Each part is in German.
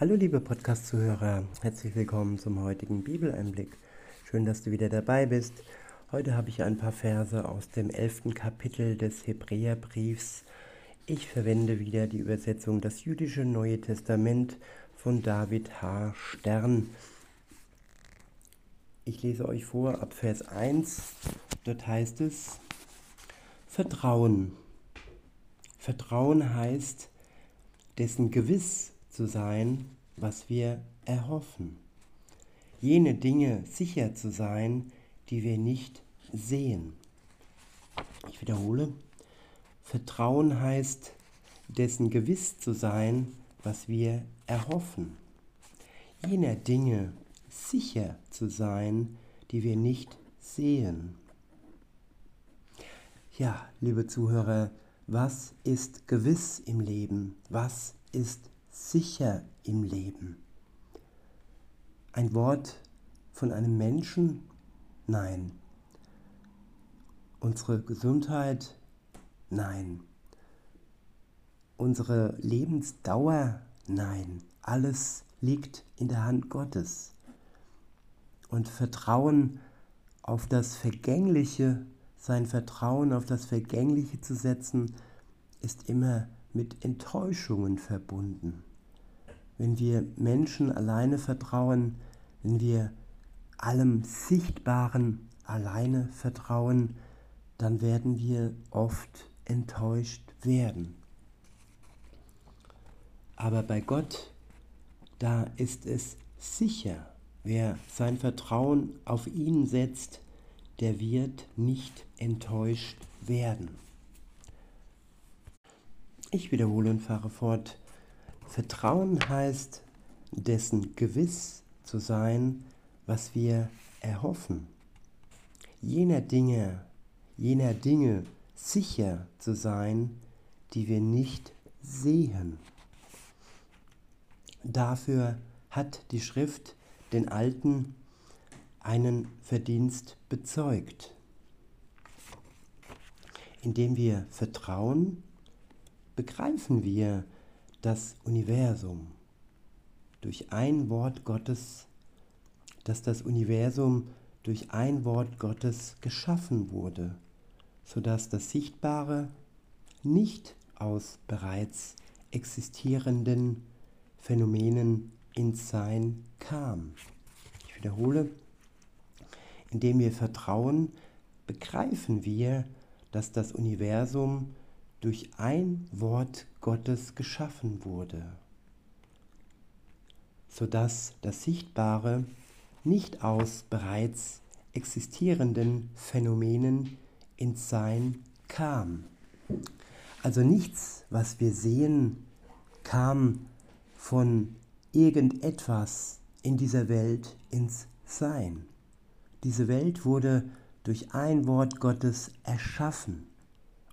Hallo liebe Podcast-Zuhörer, herzlich willkommen zum heutigen Bibeleinblick. Schön, dass du wieder dabei bist. Heute habe ich ein paar Verse aus dem elften Kapitel des Hebräerbriefs. Ich verwende wieder die Übersetzung Das jüdische Neue Testament von David H. Stern. Ich lese euch vor ab Vers 1. Dort heißt es, Vertrauen. Vertrauen heißt, dessen gewiss zu sein, was wir erhoffen. Jene Dinge sicher zu sein, die wir nicht sehen. Ich wiederhole, Vertrauen heißt, dessen gewiss zu sein, was wir erhoffen. Jener Dinge sicher zu sein, die wir nicht sehen. Ja, liebe Zuhörer, was ist gewiss im Leben? Was ist sicher im Leben. Ein Wort von einem Menschen? Nein. Unsere Gesundheit? Nein. Unsere Lebensdauer? Nein. Alles liegt in der Hand Gottes. Und Vertrauen auf das Vergängliche, sein Vertrauen auf das Vergängliche zu setzen, ist immer mit Enttäuschungen verbunden. Wenn wir Menschen alleine vertrauen, wenn wir allem Sichtbaren alleine vertrauen, dann werden wir oft enttäuscht werden. Aber bei Gott, da ist es sicher, wer sein Vertrauen auf ihn setzt, der wird nicht enttäuscht werden. Ich wiederhole und fahre fort. Vertrauen heißt, dessen gewiss zu sein, was wir erhoffen. Jener Dinge, jener Dinge sicher zu sein, die wir nicht sehen. Dafür hat die Schrift den Alten einen Verdienst bezeugt. Indem wir vertrauen, begreifen wir das Universum durch ein Wort Gottes, dass das Universum durch ein Wort Gottes geschaffen wurde, sodass das Sichtbare nicht aus bereits existierenden Phänomenen ins Sein kam. Ich wiederhole, indem wir vertrauen, begreifen wir, dass das Universum durch ein Wort Gottes geschaffen wurde, sodass das Sichtbare nicht aus bereits existierenden Phänomenen ins Sein kam. Also nichts, was wir sehen, kam von irgendetwas in dieser Welt ins Sein. Diese Welt wurde durch ein Wort Gottes erschaffen.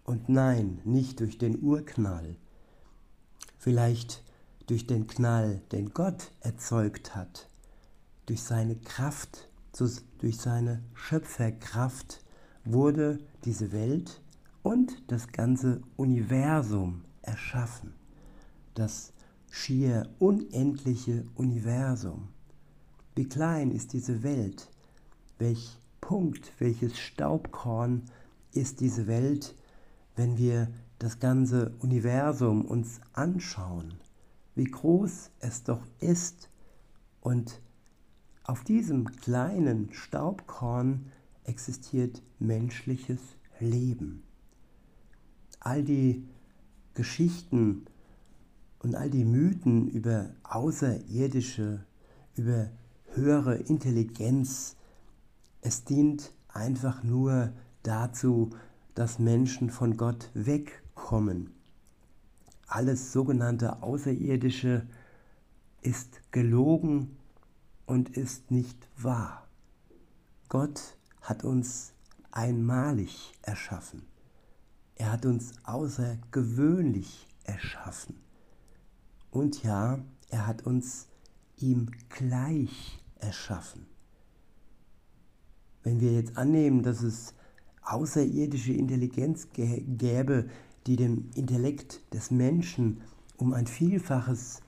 Und nein, nicht durch den Urknall. Vielleicht durch den Knall, den Gott erzeugt hat. Durch seine Kraft, durch seine Schöpferkraft wurde diese Welt und das ganze Universum erschaffen. Das schier unendliche Universum. Wie klein ist diese Welt? Welch Punkt, welches Staubkorn ist diese Welt wenn wir das ganze Universum uns anschauen, wie groß es doch ist und auf diesem kleinen Staubkorn existiert menschliches Leben. All die Geschichten und all die Mythen über Außerirdische, über höhere Intelligenz, es dient einfach nur dazu, dass Menschen von Gott wegkommen. Alles sogenannte Außerirdische ist gelogen und ist nicht wahr. Gott hat uns einmalig erschaffen. Er hat uns außergewöhnlich erschaffen. Und ja, er hat uns ihm gleich erschaffen. Wenn wir jetzt annehmen, dass es außerirdische Intelligenz gäbe, die dem Intellekt des Menschen um ein Vielfaches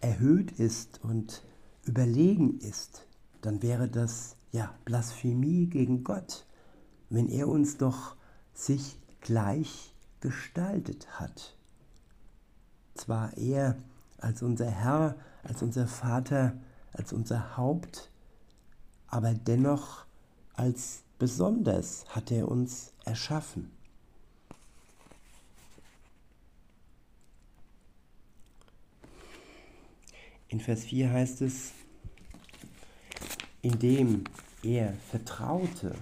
erhöht ist und überlegen ist, dann wäre das ja Blasphemie gegen Gott, wenn er uns doch sich gleich gestaltet hat. Zwar er als unser Herr, als unser Vater, als unser Haupt, aber dennoch als besonders hat er uns erschaffen. In Vers 4 heißt es, indem er vertraute,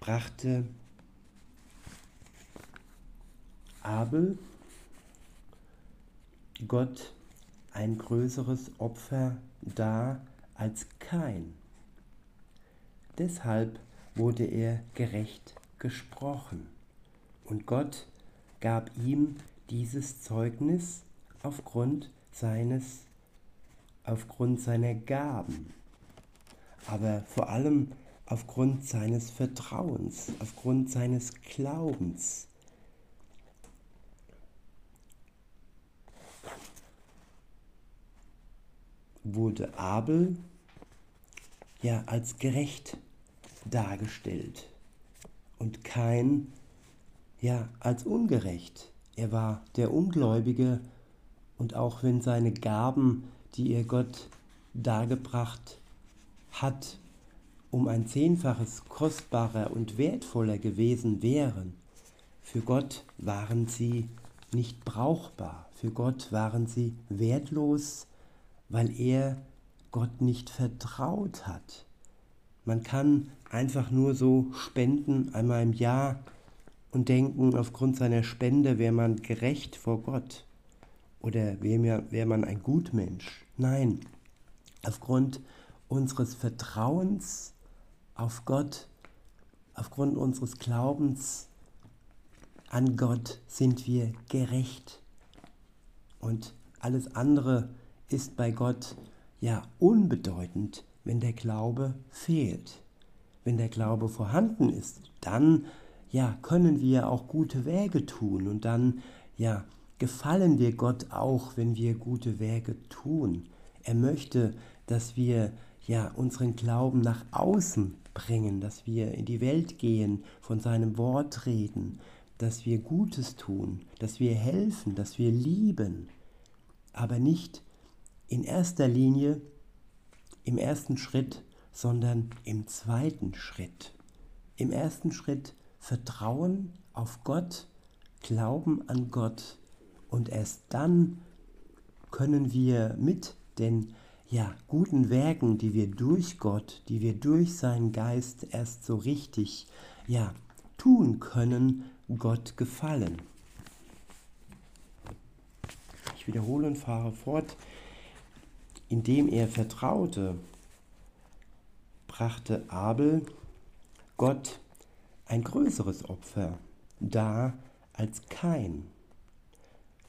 brachte Abel Gott ein größeres Opfer dar als kein. Deshalb wurde er gerecht gesprochen und Gott gab ihm dieses Zeugnis aufgrund seines aufgrund seiner Gaben, aber vor allem aufgrund seines Vertrauens, aufgrund seines Glaubens. Wurde Abel ja als gerecht dargestellt und kein ja als ungerecht. Er war der Ungläubige und auch wenn seine Gaben, die er Gott dargebracht hat, um ein Zehnfaches kostbarer und wertvoller gewesen wären, für Gott waren sie nicht brauchbar, für Gott waren sie wertlos, weil er Gott nicht vertraut hat. Man kann einfach nur so spenden einmal im Jahr und denken, aufgrund seiner Spende wäre man gerecht vor Gott oder wäre wär man ein Gutmensch. Nein, aufgrund unseres Vertrauens auf Gott, aufgrund unseres Glaubens an Gott sind wir gerecht. Und alles andere ist bei Gott ja unbedeutend, wenn der Glaube fehlt. Wenn der Glaube vorhanden ist, dann ja, können wir auch gute Wege tun und dann ja, gefallen wir Gott auch, wenn wir gute Wege tun. Er möchte, dass wir ja unseren Glauben nach außen bringen, dass wir in die Welt gehen, von seinem Wort reden, dass wir Gutes tun, dass wir helfen, dass wir lieben, aber nicht in erster Linie im ersten Schritt, sondern im zweiten Schritt. Im ersten Schritt Vertrauen auf Gott, Glauben an Gott und erst dann können wir mit den ja, guten Werken, die wir durch Gott, die wir durch seinen Geist erst so richtig ja, tun können, Gott gefallen. Ich wiederhole und fahre fort. Indem er vertraute, brachte Abel Gott ein größeres Opfer dar als kein.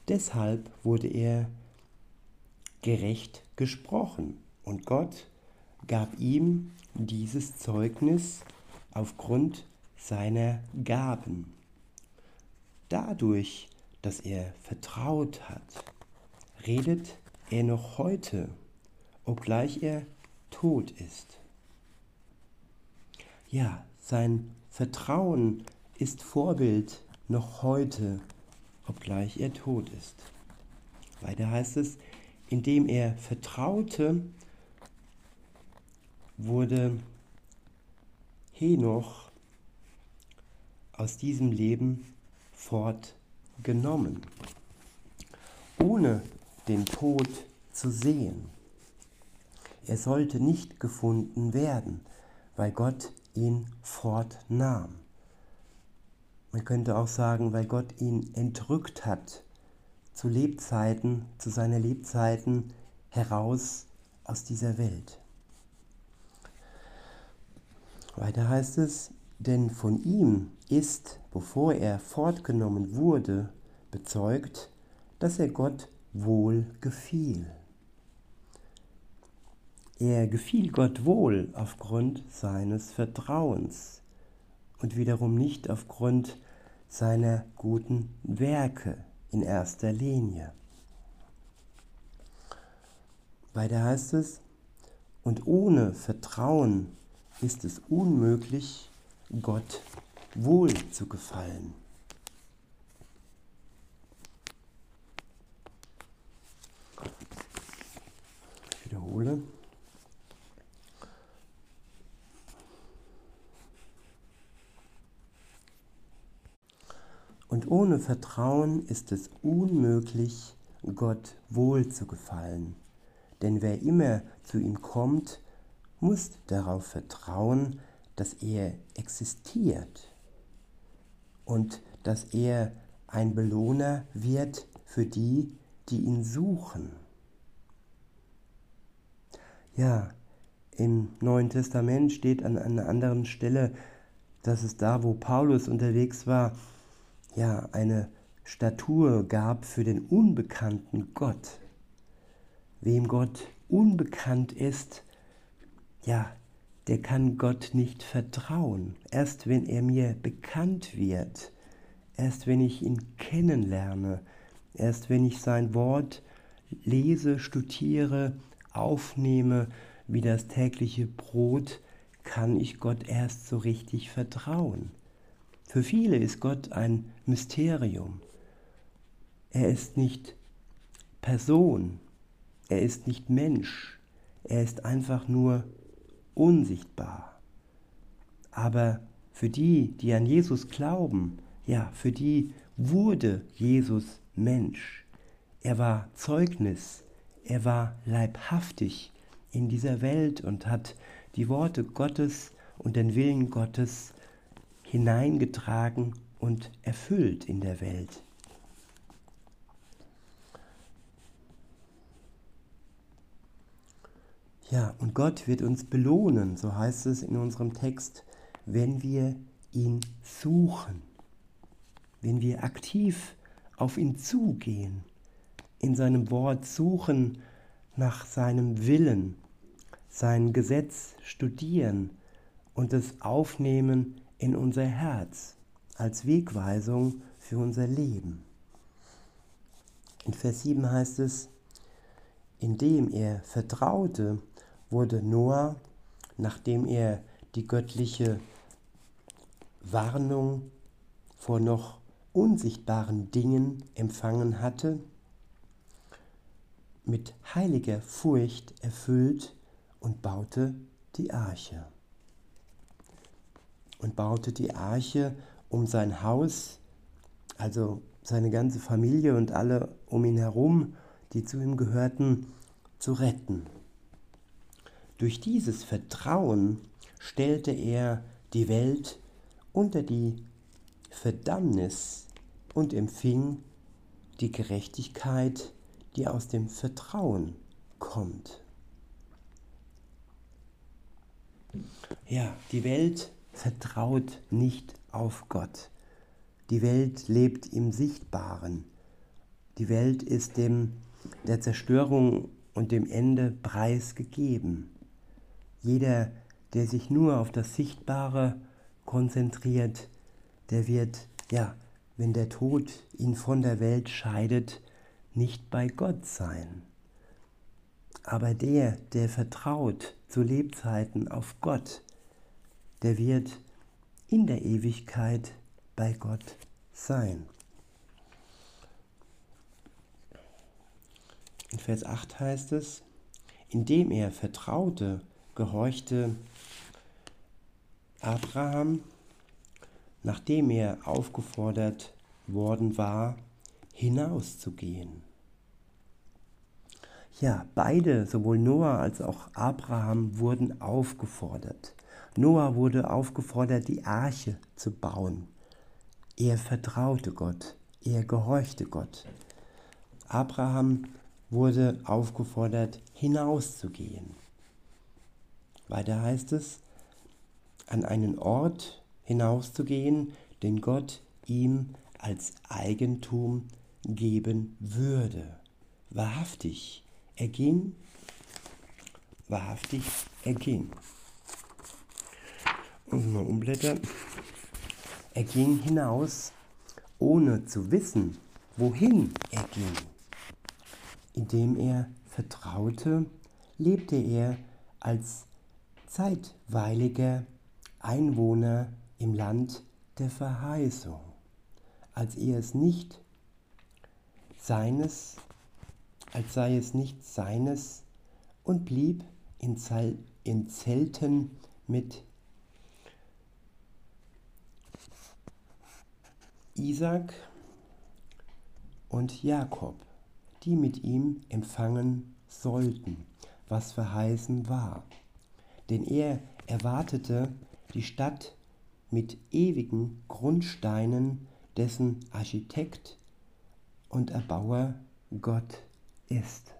Deshalb wurde er gerecht gesprochen und Gott gab ihm dieses Zeugnis aufgrund seiner Gaben. Dadurch, dass er vertraut hat, redet er noch heute obgleich er tot ist. Ja, sein Vertrauen ist Vorbild noch heute, obgleich er tot ist. Weiter heißt es, indem er vertraute, wurde Henoch aus diesem Leben fortgenommen, ohne den Tod zu sehen. Er sollte nicht gefunden werden, weil Gott ihn fortnahm. Man könnte auch sagen, weil Gott ihn entrückt hat, zu Lebzeiten, zu seiner Lebzeiten heraus aus dieser Welt. Weiter heißt es, denn von ihm ist, bevor er fortgenommen wurde, bezeugt, dass er Gott wohl gefiel. Er gefiel Gott wohl aufgrund seines Vertrauens und wiederum nicht aufgrund seiner guten Werke in erster Linie. Weiter heißt es, und ohne Vertrauen ist es unmöglich, Gott wohl zu gefallen. Ich wiederhole. Und ohne Vertrauen ist es unmöglich, Gott wohl zu gefallen. Denn wer immer zu ihm kommt, muss darauf vertrauen, dass er existiert und dass er ein Belohner wird für die, die ihn suchen. Ja, im Neuen Testament steht an einer anderen Stelle, dass es da, wo Paulus unterwegs war, ja, eine Statue gab für den unbekannten Gott. Wem Gott unbekannt ist, ja, der kann Gott nicht vertrauen. Erst wenn er mir bekannt wird, erst wenn ich ihn kennenlerne, erst wenn ich sein Wort lese, studiere, aufnehme, wie das tägliche Brot, kann ich Gott erst so richtig vertrauen. Für viele ist Gott ein Mysterium. Er ist nicht Person, er ist nicht Mensch, er ist einfach nur unsichtbar. Aber für die, die an Jesus glauben, ja, für die wurde Jesus Mensch. Er war Zeugnis, er war leibhaftig in dieser Welt und hat die Worte Gottes und den Willen Gottes hineingetragen und erfüllt in der Welt. Ja, und Gott wird uns belohnen, so heißt es in unserem Text, wenn wir ihn suchen, wenn wir aktiv auf ihn zugehen, in seinem Wort suchen nach seinem Willen, sein Gesetz studieren und es aufnehmen in unser Herz als Wegweisung für unser Leben. In Vers 7 heißt es, indem er vertraute, wurde Noah, nachdem er die göttliche Warnung vor noch unsichtbaren Dingen empfangen hatte, mit heiliger Furcht erfüllt und baute die Arche. Und baute die Arche um sein Haus, also seine ganze Familie und alle um ihn herum, die zu ihm gehörten, zu retten. Durch dieses Vertrauen stellte er die Welt unter die Verdammnis und empfing die Gerechtigkeit, die aus dem Vertrauen kommt. Ja, die Welt vertraut nicht auf Gott. Die Welt lebt im Sichtbaren. Die Welt ist dem der Zerstörung und dem Ende preisgegeben. Jeder, der sich nur auf das Sichtbare konzentriert, der wird, ja, wenn der Tod ihn von der Welt scheidet, nicht bei Gott sein. Aber der, der vertraut zu Lebzeiten auf Gott, der wird in der Ewigkeit bei Gott sein. In Vers 8 heißt es, indem er vertraute gehorchte Abraham, nachdem er aufgefordert worden war, hinauszugehen. Ja, beide, sowohl Noah als auch Abraham, wurden aufgefordert. Noah wurde aufgefordert, die Arche zu bauen. Er vertraute Gott, er gehorchte Gott. Abraham wurde aufgefordert, hinauszugehen. Weiter heißt es, an einen Ort hinauszugehen, den Gott ihm als Eigentum geben würde. Wahrhaftig, er ging, wahrhaftig, er ging. Und mal umblättern. Er ging hinaus ohne zu wissen, wohin er ging. Indem er vertraute, lebte er als zeitweiliger Einwohner im Land der Verheißung, als er es nicht seines, als sei es nicht seines und blieb in, Zelten mit Isaac und Jakob, die mit ihm empfangen sollten, was verheißen war. Denn er erwartete die Stadt mit ewigen Grundsteinen, dessen Architekt und Erbauer Gott ist.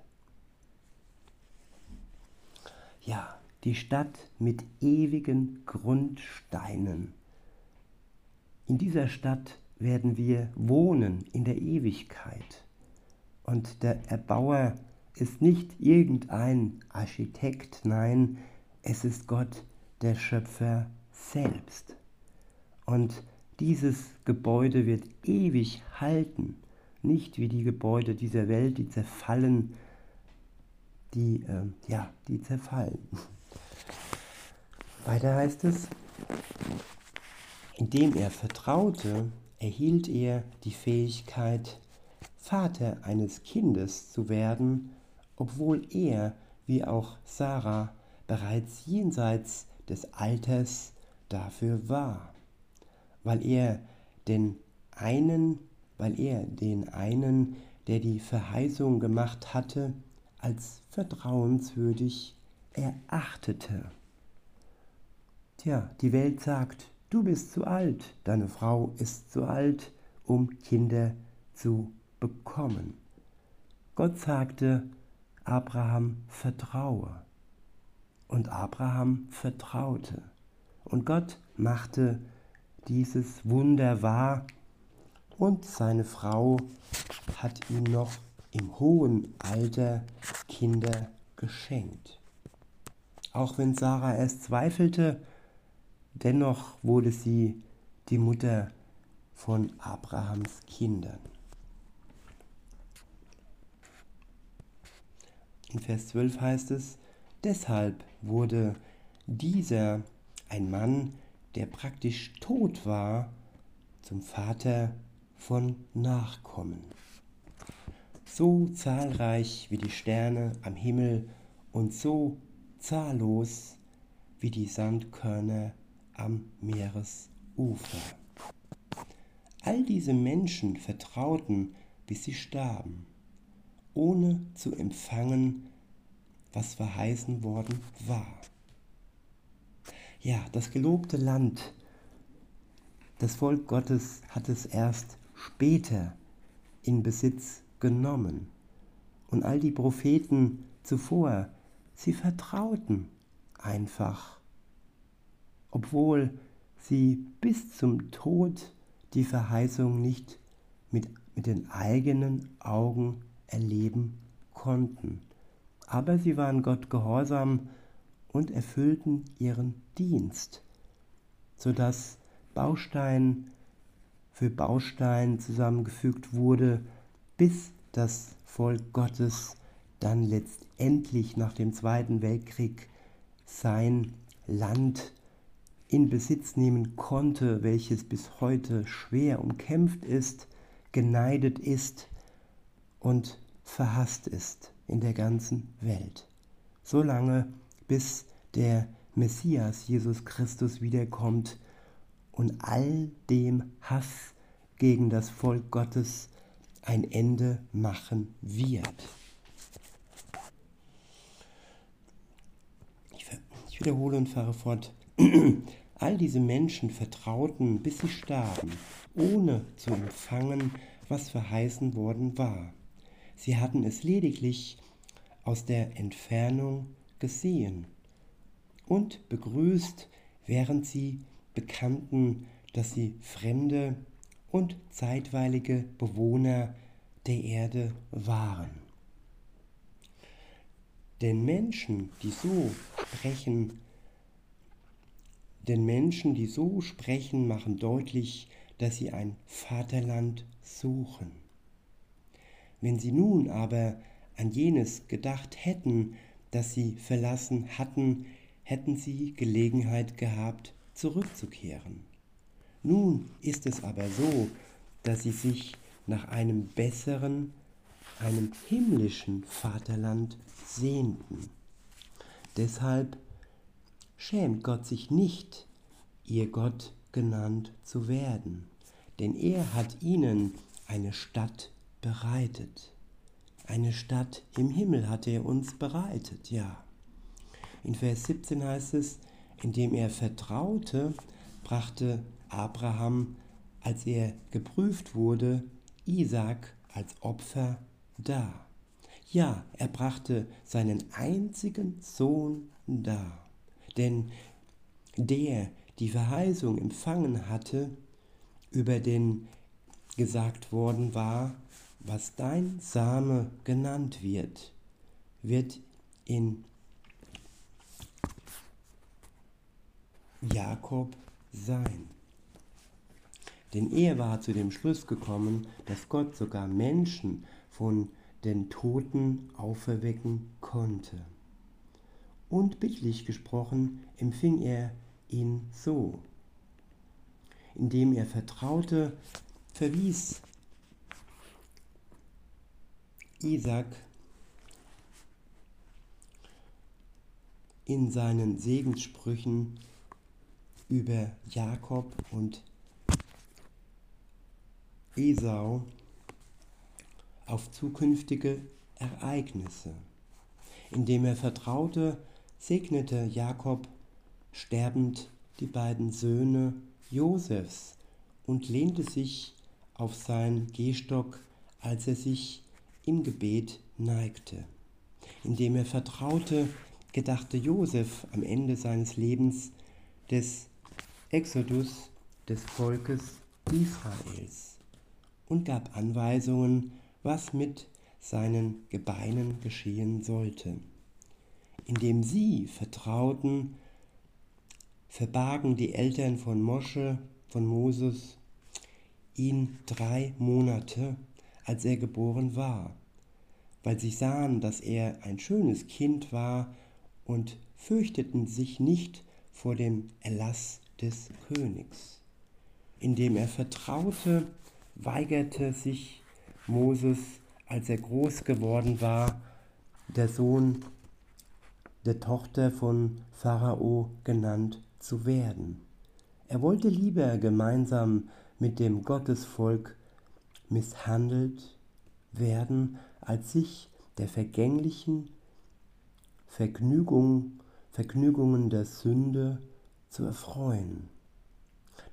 Ja, die Stadt mit ewigen Grundsteinen. In dieser Stadt werden wir wohnen in der Ewigkeit. Und der Erbauer ist nicht irgendein Architekt, nein, es ist Gott, der Schöpfer selbst. Und dieses Gebäude wird ewig halten, nicht wie die Gebäude dieser Welt, die zerfallen, die, äh, ja, die zerfallen. Weiter heißt es, indem er vertraute, erhielt er die Fähigkeit, Vater eines Kindes zu werden, obwohl er, wie auch Sarah, bereits jenseits des Alters dafür war, weil er den einen, weil er den einen, der die Verheißung gemacht hatte, als vertrauenswürdig erachtete. Tja, die Welt sagt, du bist zu alt, deine Frau ist zu alt, um Kinder zu bekommen. Gott sagte, Abraham vertraue. Und Abraham vertraute. Und Gott machte dieses Wunder wahr und seine Frau hat ihm noch im hohen Alter Kinder geschenkt. Auch wenn Sarah erst zweifelte, Dennoch wurde sie die Mutter von Abrahams Kindern. In Vers 12 heißt es, deshalb wurde dieser, ein Mann, der praktisch tot war, zum Vater von Nachkommen. So zahlreich wie die Sterne am Himmel und so zahllos wie die Sandkörner am Meeresufer. All diese Menschen vertrauten, bis sie starben, ohne zu empfangen, was verheißen worden war. Ja, das gelobte Land, das Volk Gottes hat es erst später in Besitz genommen. Und all die Propheten zuvor, sie vertrauten einfach obwohl sie bis zum Tod die Verheißung nicht mit, mit den eigenen Augen erleben konnten. Aber sie waren Gott gehorsam und erfüllten ihren Dienst, sodass Baustein für Baustein zusammengefügt wurde, bis das Volk Gottes dann letztendlich nach dem Zweiten Weltkrieg sein Land in Besitz nehmen konnte, welches bis heute schwer umkämpft ist, geneidet ist und verhasst ist in der ganzen Welt. Solange bis der Messias Jesus Christus wiederkommt und all dem Hass gegen das Volk Gottes ein Ende machen wird. Ich wiederhole und fahre fort. All diese Menschen vertrauten, bis sie starben, ohne zu empfangen, was verheißen worden war. Sie hatten es lediglich aus der Entfernung gesehen und begrüßt, während sie bekannten, dass sie fremde und zeitweilige Bewohner der Erde waren. Denn Menschen, die so sprechen, denn Menschen, die so sprechen, machen deutlich, dass sie ein Vaterland suchen. Wenn sie nun aber an jenes gedacht hätten, das sie verlassen hatten, hätten sie Gelegenheit gehabt, zurückzukehren. Nun ist es aber so, dass sie sich nach einem besseren, einem himmlischen Vaterland sehnten. Deshalb schämt Gott sich nicht, ihr Gott genannt zu werden, denn er hat ihnen eine Stadt bereitet. Eine Stadt im Himmel hat er uns bereitet, ja. In Vers 17 heißt es, indem er vertraute, brachte Abraham, als er geprüft wurde, Isaac als Opfer dar. Ja, er brachte seinen einzigen Sohn dar. Denn der die Verheißung empfangen hatte, über den gesagt worden war, was dein Same genannt wird, wird in Jakob sein. Denn er war zu dem Schluss gekommen, dass Gott sogar Menschen von den Toten auferwecken konnte. Und bildlich gesprochen empfing er ihn so. Indem er vertraute, verwies Isaac in seinen Segenssprüchen über Jakob und Esau auf zukünftige Ereignisse. Indem er vertraute, segnete Jakob sterbend die beiden Söhne Josefs und lehnte sich auf seinen Gehstock, als er sich im Gebet neigte. Indem er vertraute, gedachte Josef am Ende seines Lebens des Exodus des Volkes Israels und gab Anweisungen, was mit seinen Gebeinen geschehen sollte. Indem sie vertrauten, verbargen die Eltern von Mosche, von Moses, ihn drei Monate als er geboren war, weil sie sahen, dass er ein schönes Kind war und fürchteten sich nicht vor dem Erlass des Königs. Indem er vertraute, weigerte sich Moses, als er groß geworden war, der Sohn der Tochter von Pharao genannt zu werden. Er wollte lieber gemeinsam mit dem Gottesvolk misshandelt werden, als sich der vergänglichen Vergnügung, Vergnügungen der Sünde zu erfreuen.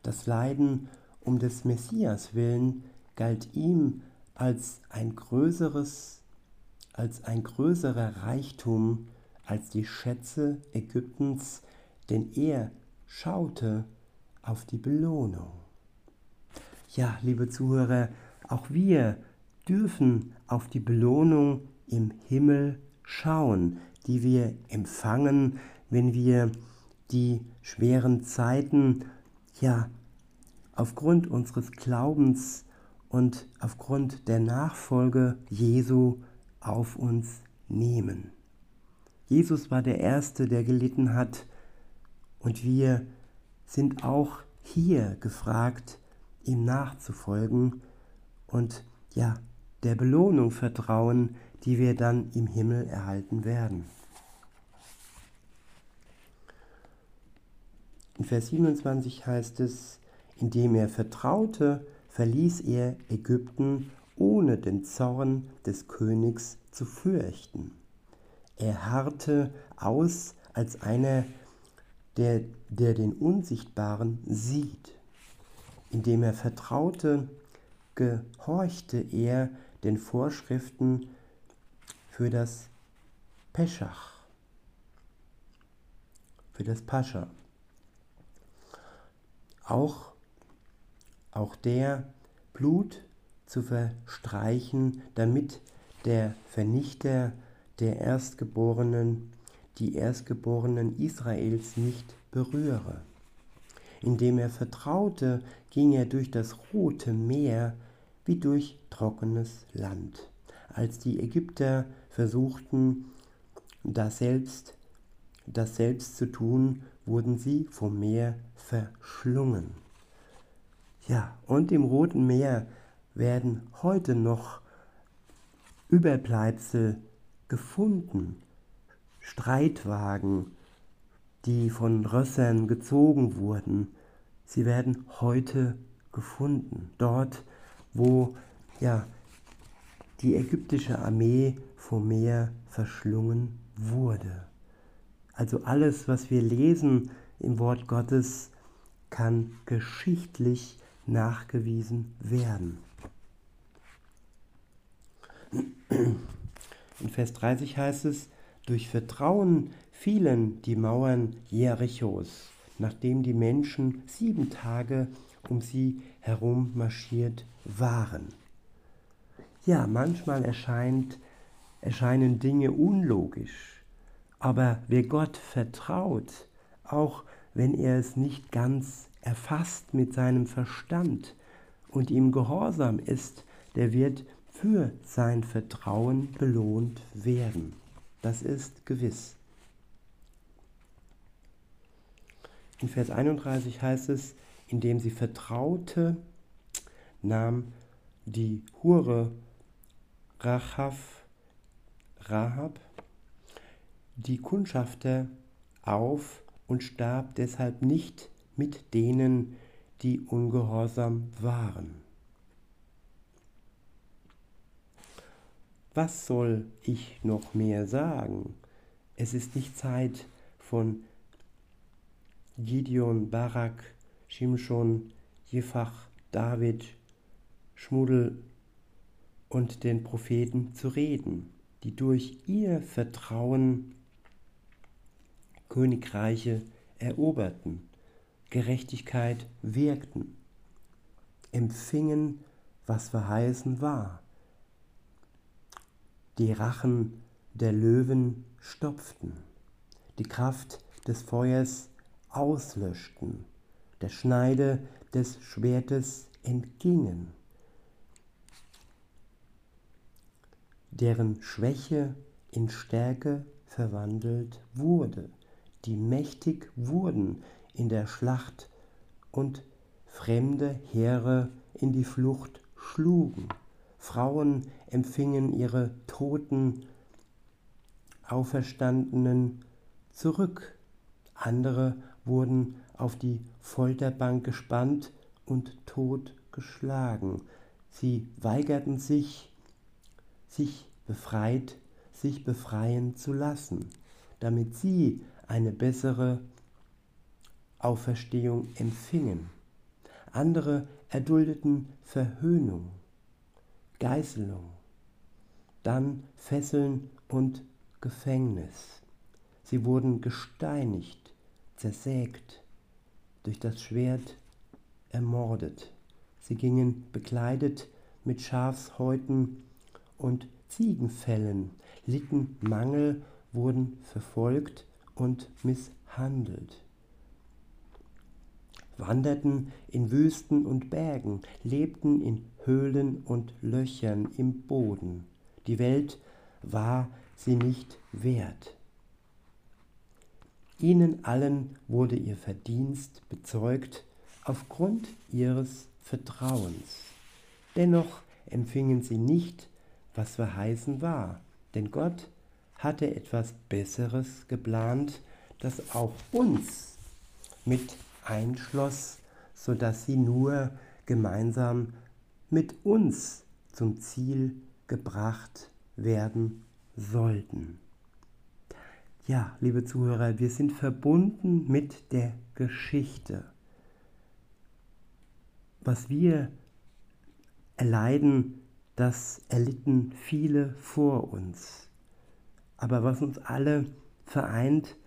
Das Leiden um des Messias willen galt ihm als ein größeres, als ein größerer Reichtum als die Schätze Ägyptens, denn er schaute auf die Belohnung. Ja, liebe Zuhörer, auch wir dürfen auf die Belohnung im Himmel schauen, die wir empfangen, wenn wir die schweren Zeiten ja aufgrund unseres Glaubens und aufgrund der Nachfolge Jesu auf uns nehmen. Jesus war der Erste, der gelitten hat und wir sind auch hier gefragt, ihm nachzufolgen und ja, der Belohnung vertrauen, die wir dann im Himmel erhalten werden. In Vers 27 heißt es, indem er vertraute, verließ er Ägypten, ohne den Zorn des Königs zu fürchten. Er harrte aus als einer, der, der den Unsichtbaren sieht. Indem er vertraute, gehorchte er den Vorschriften für das Peschach, für das Pascha. Auch, auch der Blut zu verstreichen, damit der Vernichter der Erstgeborenen die Erstgeborenen Israels nicht berühre. indem er vertraute, ging er durch das rote Meer wie durch trockenes Land. Als die Ägypter versuchten, das selbst, das selbst zu tun, wurden sie vom Meer verschlungen. Ja, und im Roten Meer werden heute noch Überbleibsel gefunden, Streitwagen, die von Rössern gezogen wurden, sie werden heute gefunden. Dort, wo ja, die ägyptische Armee vom Meer verschlungen wurde. Also alles, was wir lesen im Wort Gottes, kann geschichtlich nachgewiesen werden. In Vers 30 heißt es, durch Vertrauen fielen die Mauern Jerichos, nachdem die Menschen sieben Tage um sie herum marschiert waren. Ja, manchmal erscheint, erscheinen Dinge unlogisch, aber wer Gott vertraut, auch wenn er es nicht ganz erfasst mit seinem Verstand und ihm gehorsam ist, der wird für sein Vertrauen belohnt werden. Das ist gewiss. In Vers 31 heißt es, indem sie vertraute, nahm die Hure Rahab, Rahab die Kundschafter auf und starb deshalb nicht mit denen, die ungehorsam waren. Was soll ich noch mehr sagen? Es ist nicht Zeit von Gideon, Barak, Shimshon, Jephach, David, Schmudel und den Propheten zu reden, die durch ihr Vertrauen Königreiche eroberten, Gerechtigkeit wirkten, empfingen, was verheißen war die Rachen der Löwen stopften, die Kraft des Feuers auslöschten, der Schneide des Schwertes entgingen, deren Schwäche in Stärke verwandelt wurde, die mächtig wurden in der Schlacht und fremde Heere in die Flucht schlugen. Frauen empfingen ihre toten Auferstandenen zurück. Andere wurden auf die Folterbank gespannt und totgeschlagen. Sie weigerten sich, sich befreit, sich befreien zu lassen, damit sie eine bessere Auferstehung empfingen. Andere erduldeten Verhöhnung Geißelung, dann Fesseln und Gefängnis. Sie wurden gesteinigt, zersägt, durch das Schwert ermordet. Sie gingen bekleidet mit Schafshäuten und Ziegenfällen, litten Mangel, wurden verfolgt und misshandelt wanderten in Wüsten und Bergen, lebten in Höhlen und Löchern im Boden. Die Welt war sie nicht wert. Ihnen allen wurde ihr Verdienst bezeugt aufgrund ihres Vertrauens. Dennoch empfingen sie nicht, was verheißen war, denn Gott hatte etwas Besseres geplant, das auch uns mit einschloss, sodass sie nur gemeinsam mit uns zum Ziel gebracht werden sollten. Ja, liebe Zuhörer, wir sind verbunden mit der Geschichte. Was wir erleiden, das erlitten viele vor uns. Aber was uns alle vereint,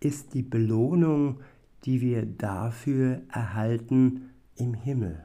ist die Belohnung, die wir dafür erhalten im Himmel.